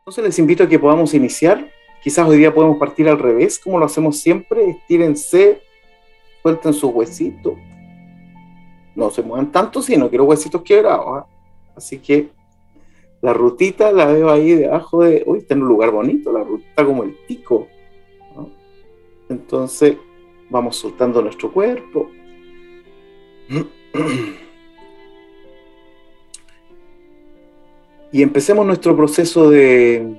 Entonces les invito a que podamos iniciar. Quizás hoy día podemos partir al revés, como lo hacemos siempre. Estírense, suelten sus huesitos. No se muevan tanto, sino quiero huesitos quebrados. ¿ah? Así que la rutita la veo ahí debajo de. Uy, está en un lugar bonito, la ruta como el tico. Entonces, vamos soltando nuestro cuerpo. Y empecemos nuestro proceso de,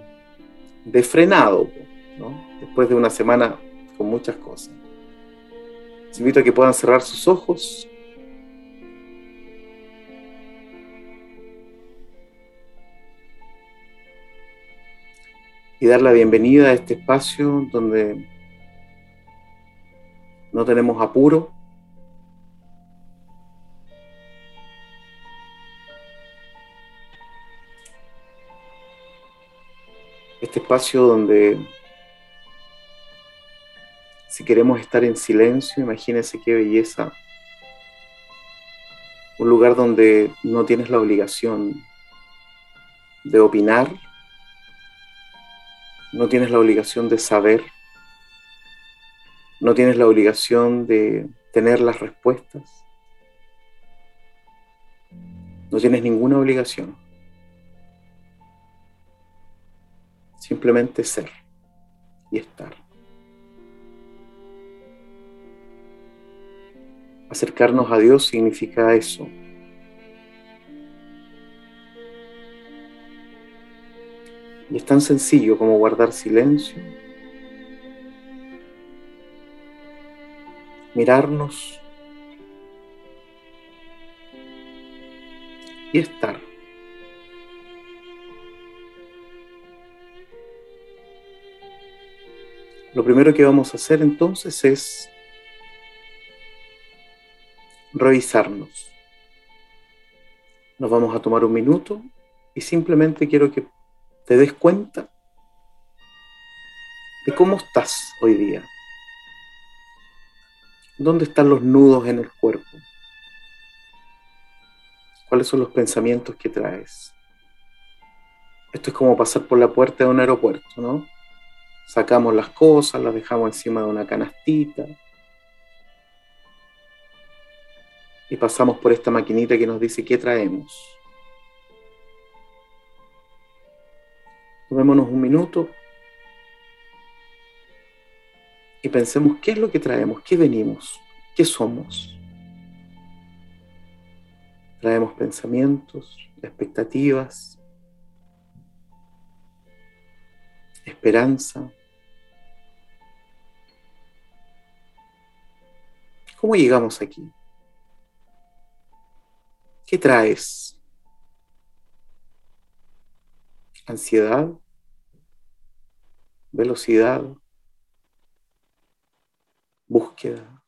de frenado, después de una semana con muchas cosas. Les invito a que puedan cerrar sus ojos. Y dar la bienvenida a este espacio donde no tenemos apuro, este espacio donde si queremos estar en silencio, imagínense qué belleza. Un lugar donde no tienes la obligación de opinar, no tienes la obligación de saber, no tienes la obligación de tener las respuestas, no tienes ninguna obligación. Simplemente ser y estar. Acercarnos a Dios significa eso. Y es tan sencillo como guardar silencio, mirarnos y estar. Lo primero que vamos a hacer entonces es revisarnos. Nos vamos a tomar un minuto y simplemente quiero que te des cuenta de cómo estás hoy día. ¿Dónde están los nudos en el cuerpo? ¿Cuáles son los pensamientos que traes? Esto es como pasar por la puerta de un aeropuerto, ¿no? Sacamos las cosas, las dejamos encima de una canastita. Y pasamos por esta maquinita que nos dice qué traemos. Tomémonos un minuto y pensemos qué es lo que traemos, qué venimos, qué somos. Traemos pensamientos, expectativas, esperanza. ¿Cómo llegamos aquí? ¿Qué traes? Ansiedad, velocidad, búsqueda,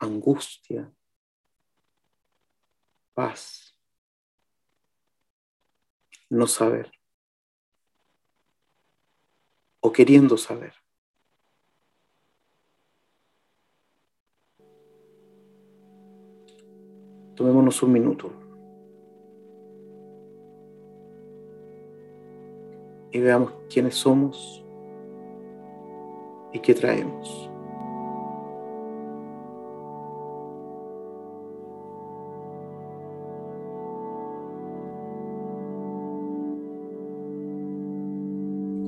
angustia, paz, no saber o queriendo saber. Tomémonos un minuto y veamos quiénes somos y qué traemos.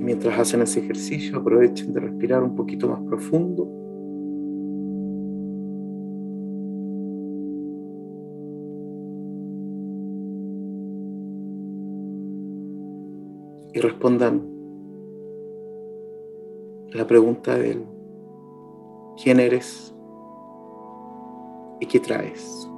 mientras hacen ese ejercicio, aprovechen de respirar un poquito más profundo. Respondan la pregunta de él. ¿Quién eres? ¿Y qué traes?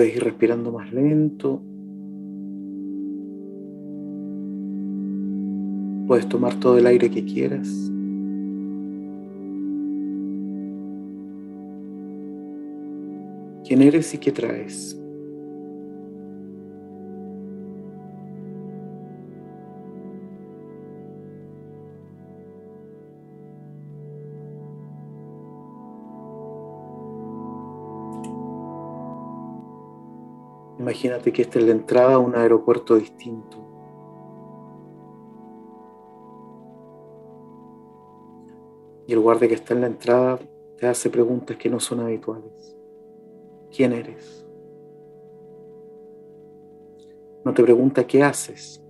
Puedes ir respirando más lento. Puedes tomar todo el aire que quieras. ¿Quién eres y qué traes? Imagínate que esta es la entrada a un aeropuerto distinto. Y el guardia que está en la entrada te hace preguntas que no son habituales. ¿Quién eres? No te pregunta qué haces,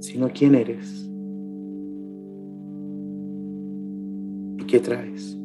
sino quién eres y qué traes.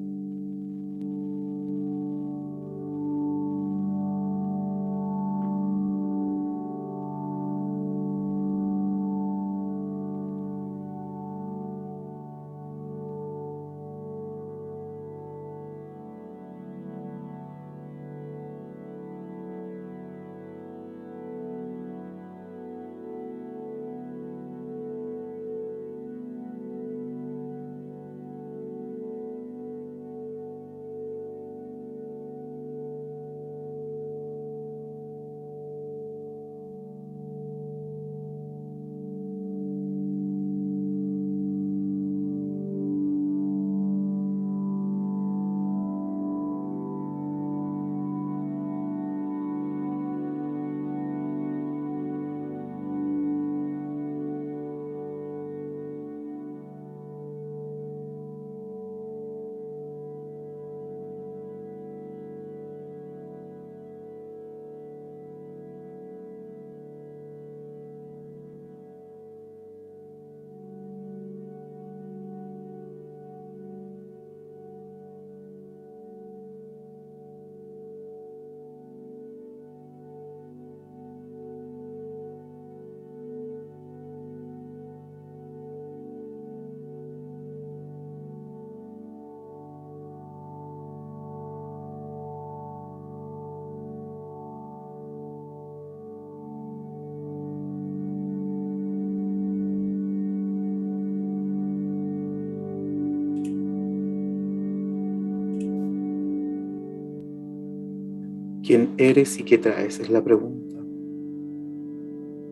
¿Quién eres y qué traes? Es la pregunta.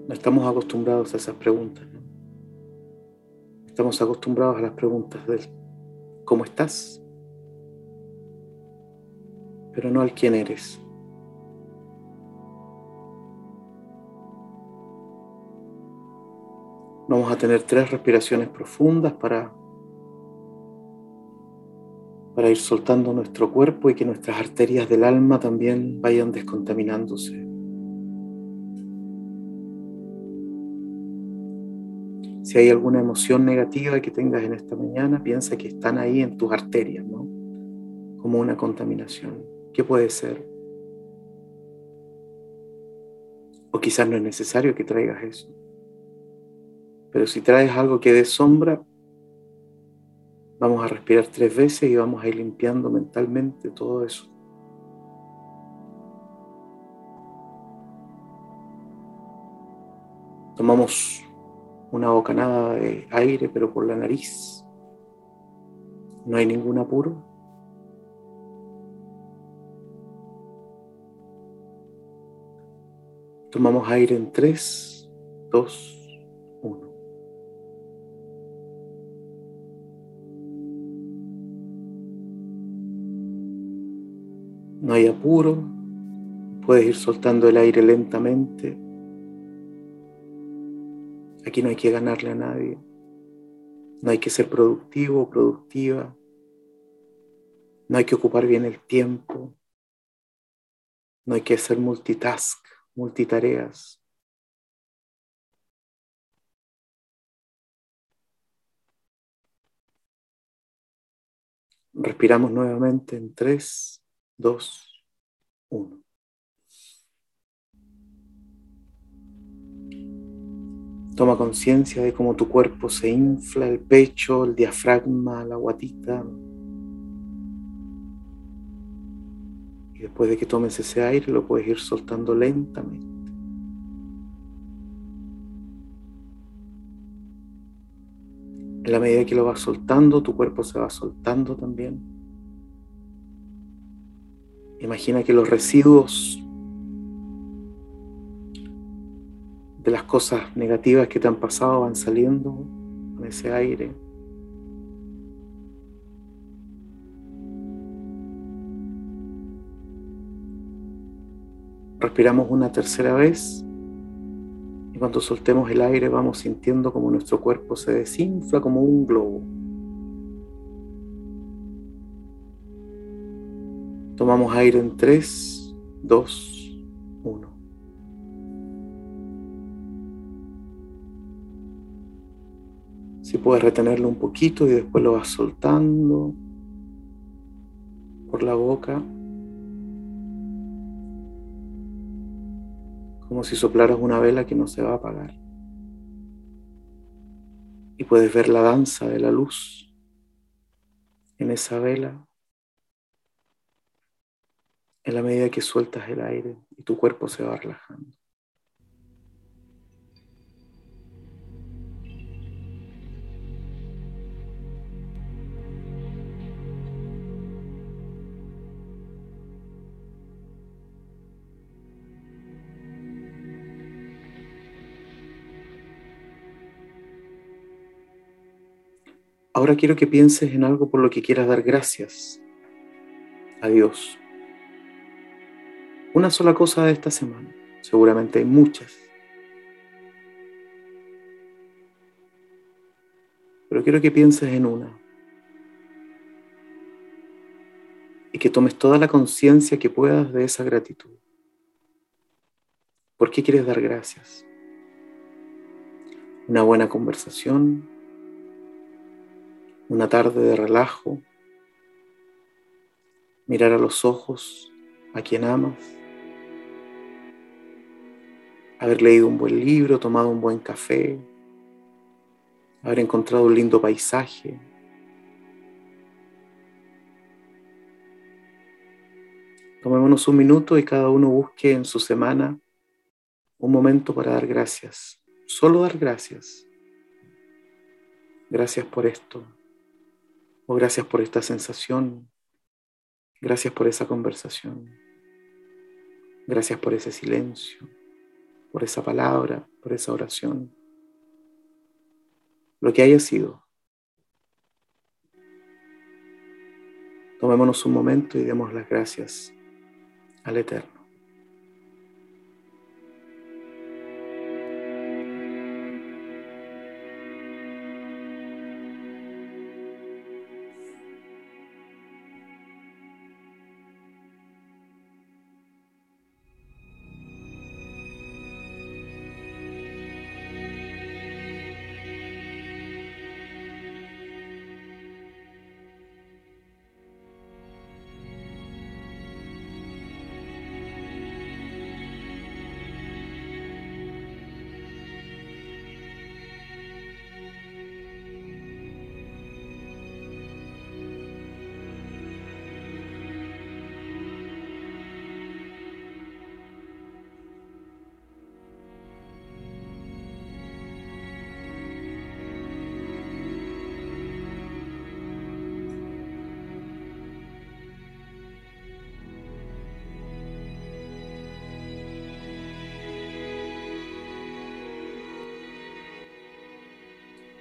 No estamos acostumbrados a esas preguntas. ¿no? Estamos acostumbrados a las preguntas del ¿cómo estás? Pero no al quién eres. Vamos a tener tres respiraciones profundas para para ir soltando nuestro cuerpo y que nuestras arterias del alma también vayan descontaminándose. Si hay alguna emoción negativa que tengas en esta mañana, piensa que están ahí en tus arterias, ¿no? Como una contaminación. ¿Qué puede ser? O quizás no es necesario que traigas eso. Pero si traes algo que dé sombra, Vamos a respirar tres veces y vamos a ir limpiando mentalmente todo eso. Tomamos una bocanada de aire, pero por la nariz. No hay ningún apuro. Tomamos aire en tres, dos, No hay apuro, puedes ir soltando el aire lentamente. Aquí no hay que ganarle a nadie. No hay que ser productivo o productiva. No hay que ocupar bien el tiempo. No hay que hacer multitask, multitareas. Respiramos nuevamente en tres. Dos, uno. Toma conciencia de cómo tu cuerpo se infla, el pecho, el diafragma, la guatita. Y después de que tomes ese aire, lo puedes ir soltando lentamente. En la medida que lo vas soltando, tu cuerpo se va soltando también. Imagina que los residuos de las cosas negativas que te han pasado van saliendo con ese aire. Respiramos una tercera vez y cuando soltemos el aire vamos sintiendo como nuestro cuerpo se desinfla como un globo. Tomamos aire en 3, 2, 1. Si puedes retenerlo un poquito y después lo vas soltando por la boca. como si soplaras una vela que no se va a apagar. Y puedes ver la danza de la luz en esa vela en la medida que sueltas el aire y tu cuerpo se va relajando. Ahora quiero que pienses en algo por lo que quieras dar gracias a Dios. Una sola cosa de esta semana. Seguramente hay muchas. Pero quiero que pienses en una. Y que tomes toda la conciencia que puedas de esa gratitud. ¿Por qué quieres dar gracias? Una buena conversación, una tarde de relajo, mirar a los ojos a quien amas, haber leído un buen libro, tomado un buen café, haber encontrado un lindo paisaje. Tomémonos un minuto y cada uno busque en su semana un momento para dar gracias, solo dar gracias. Gracias por esto. O gracias por esta sensación. Gracias por esa conversación. Gracias por ese silencio, por esa palabra, por esa oración. Lo que haya sido. Tomémonos un momento y demos las gracias al Eterno.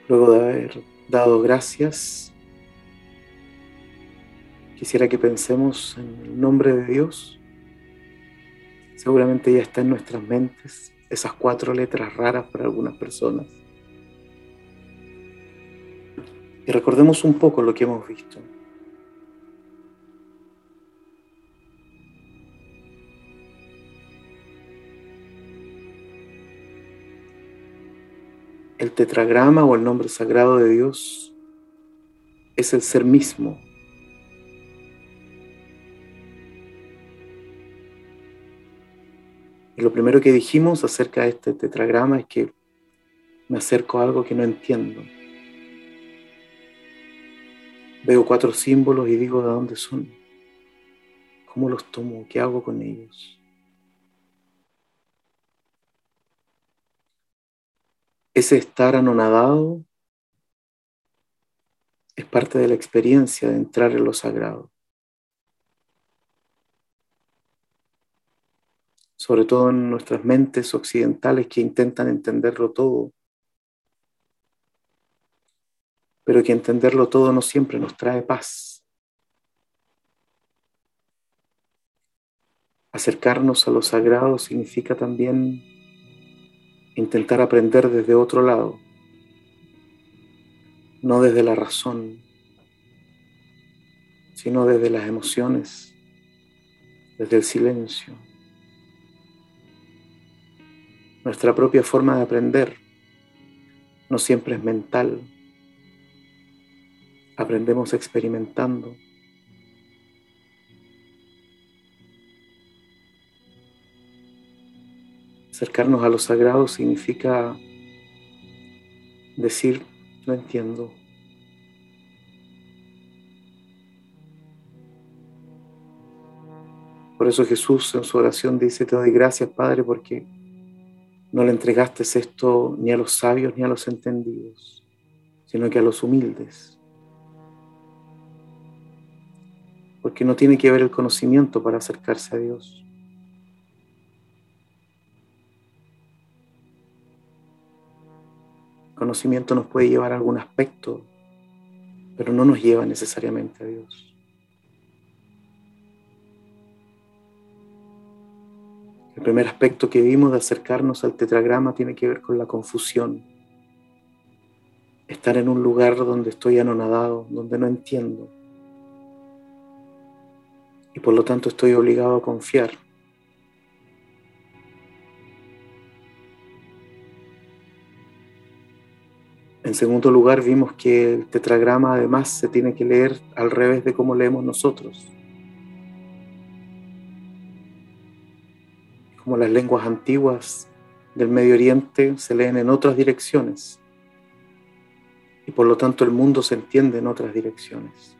Luego de haber dado gracias, quisiera que pensemos en el nombre de Dios. Seguramente ya está en nuestras mentes esas cuatro letras raras para algunas personas. Y recordemos un poco lo que hemos visto. El tetragrama o el nombre sagrado de Dios es el ser mismo. Y lo primero que dijimos acerca de este tetragrama es que me acerco a algo que no entiendo. Veo cuatro símbolos y digo de dónde son. ¿Cómo los tomo? ¿Qué hago con ellos? Ese estar anonadado parte de la experiencia de entrar en lo sagrado. Sobre todo en nuestras mentes occidentales que intentan entenderlo todo, pero que entenderlo todo no siempre nos trae paz. Acercarnos a lo sagrado significa también intentar aprender desde otro lado, no desde la razón, sino desde las emociones, desde el silencio. Nuestra propia forma de aprender no siempre es mental. Aprendemos experimentando. Acercarnos a lo sagrado significa decir, no entiendo. Por eso Jesús en su oración dice, te doy gracias Padre porque no le entregaste esto ni a los sabios ni a los entendidos, sino que a los humildes. Porque no tiene que ver el conocimiento para acercarse a Dios. Conocimiento nos puede llevar a algún aspecto, pero no nos lleva necesariamente a Dios. El primer aspecto que vimos de acercarnos al tetragrama tiene que ver con la confusión. Estar en un lugar donde estoy anonadado, donde no entiendo. Y por lo tanto estoy obligado a confiar. En segundo lugar, vimos que el tetragrama además se tiene que leer al revés de cómo leemos nosotros. Como las lenguas antiguas del Medio Oriente se leen en otras direcciones y por lo tanto el mundo se entiende en otras direcciones.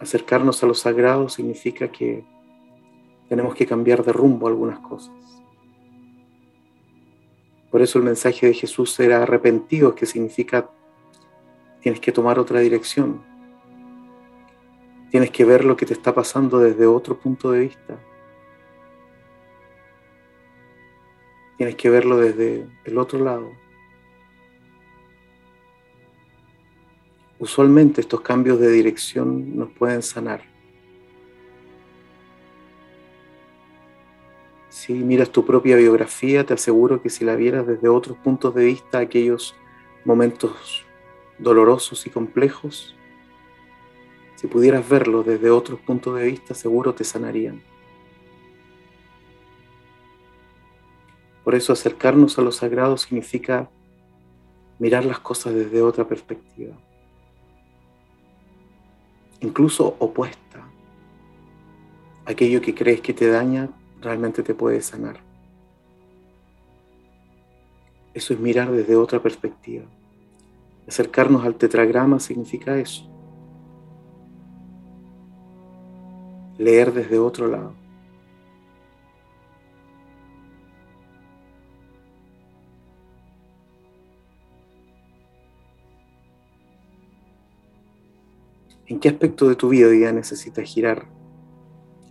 Acercarnos a lo sagrado significa que tenemos que cambiar de rumbo algunas cosas. Por eso el mensaje de Jesús era arrepentido, que significa tienes que tomar otra dirección. Tienes que ver lo que te está pasando desde otro punto de vista. Tienes que verlo desde el otro lado. Usualmente estos cambios de dirección nos pueden sanar. Si miras tu propia biografía, te aseguro que si la vieras desde otros puntos de vista, aquellos momentos dolorosos y complejos, si pudieras verlo desde otros puntos de vista, seguro te sanarían. Por eso acercarnos a lo sagrado significa mirar las cosas desde otra perspectiva, incluso opuesta. Aquello que crees que te daña realmente te puede sanar. Eso es mirar desde otra perspectiva. Acercarnos al tetragrama significa eso. Leer desde otro lado. ¿En qué aspecto de tu vida hoy día necesitas girar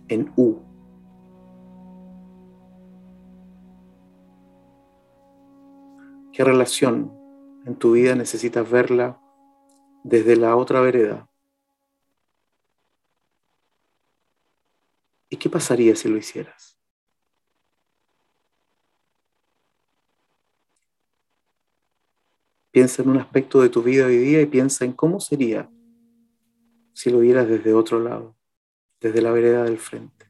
en U? ¿Qué relación en tu vida necesitas verla desde la otra vereda? ¿Y qué pasaría si lo hicieras? Piensa en un aspecto de tu vida hoy día y piensa en cómo sería si lo vieras desde otro lado, desde la vereda del frente.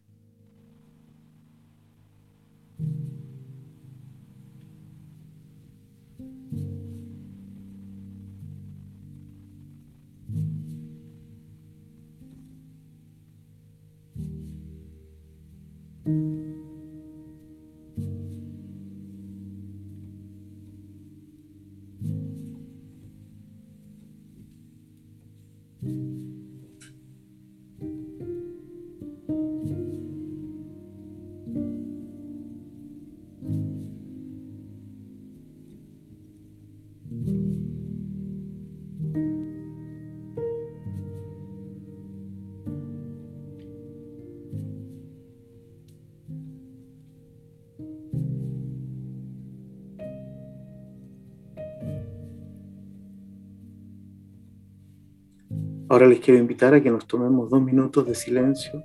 Ahora les quiero invitar a que nos tomemos dos minutos de silencio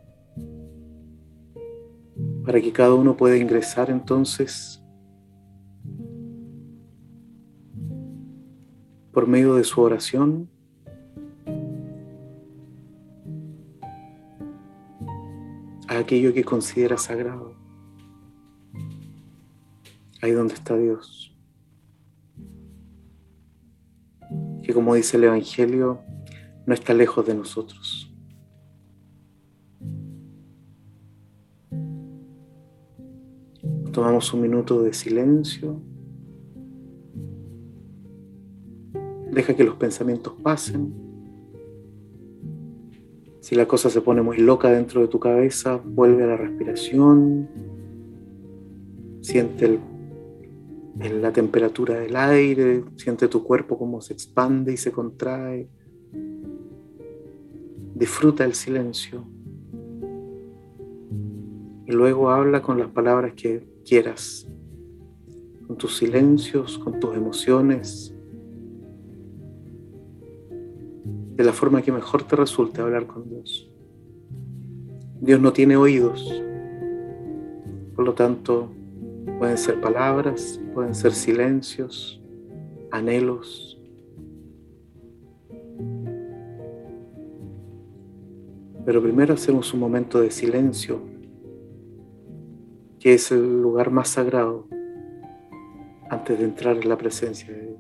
para que cada uno pueda ingresar entonces por medio de su oración. A aquello que considera sagrado, ahí donde está Dios, que como dice el Evangelio, no está lejos de nosotros. Tomamos un minuto de silencio. Deja que los pensamientos pasen. Si la cosa se pone muy loca dentro de tu cabeza, vuelve a la respiración. Siente la temperatura del aire, siente tu cuerpo cómo se expande y se contrae. Disfruta el silencio. Y luego habla con las palabras que quieras, con tus silencios, con tus emociones, de la forma que mejor te resulte hablar con Dios. Dios no tiene oídos, por lo tanto pueden ser palabras, pueden ser silencios, anhelos. Pero primero hacemos un momento de silencio que es el lugar más sagrado antes de entrar en la presencia de Dios.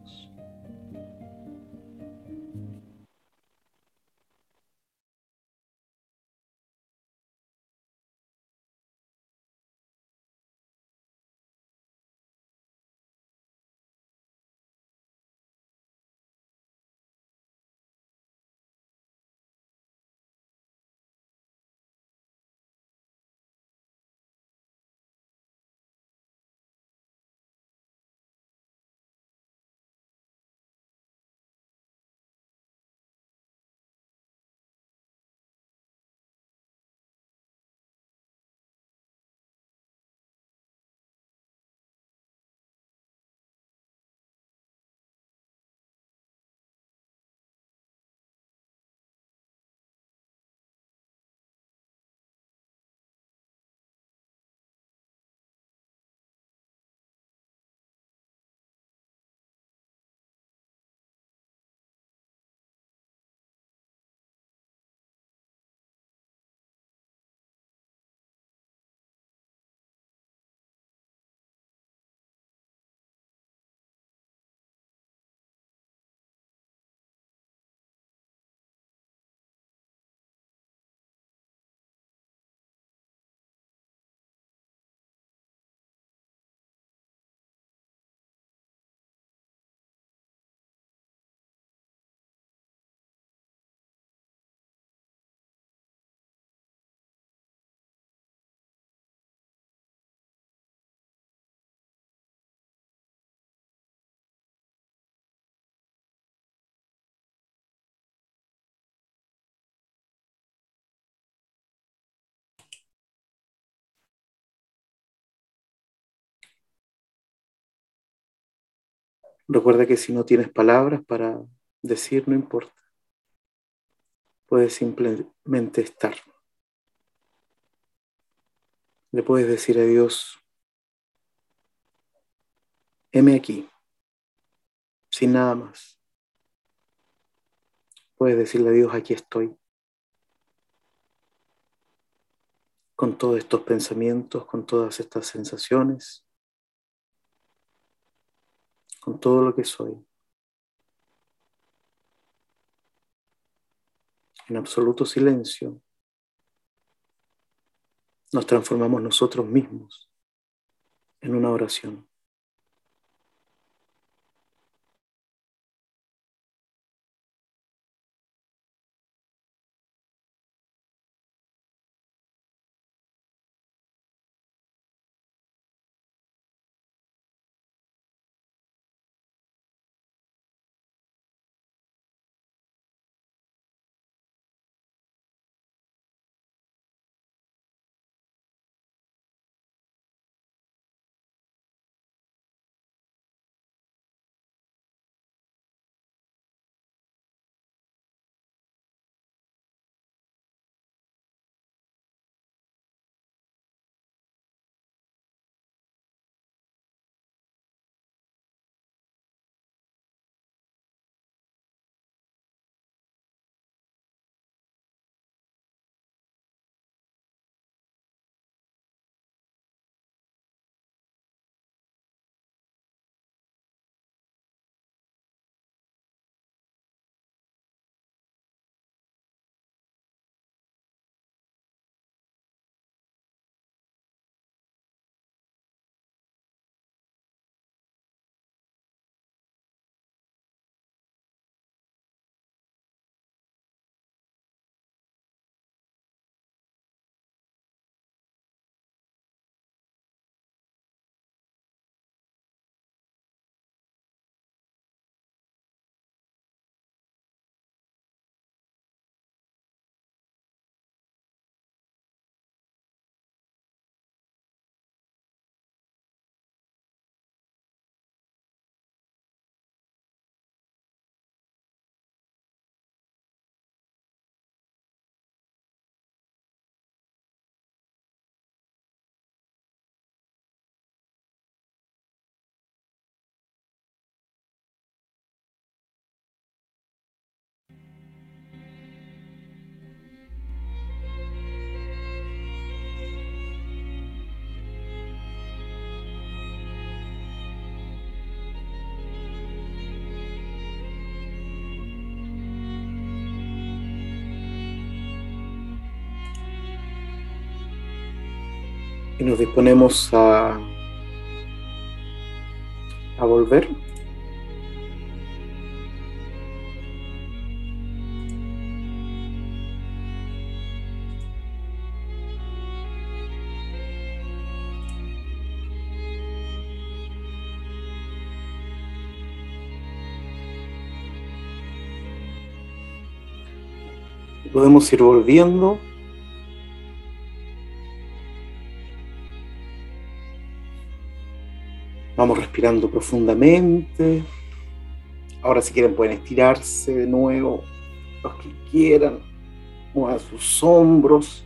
Recuerda que si no tienes palabras para decir, no importa. Puedes simplemente estar. Le puedes decir a Dios, heme aquí, sin nada más. Puedes decirle a Dios, aquí estoy. Con todos estos pensamientos, con todas estas sensaciones con todo lo que soy. En absoluto silencio nos transformamos nosotros mismos en una oración. Y nos disponemos a, a volver. podemos ir volviendo. Respirando profundamente. Ahora si quieren pueden estirarse de nuevo, los que quieran. Muevan sus hombros.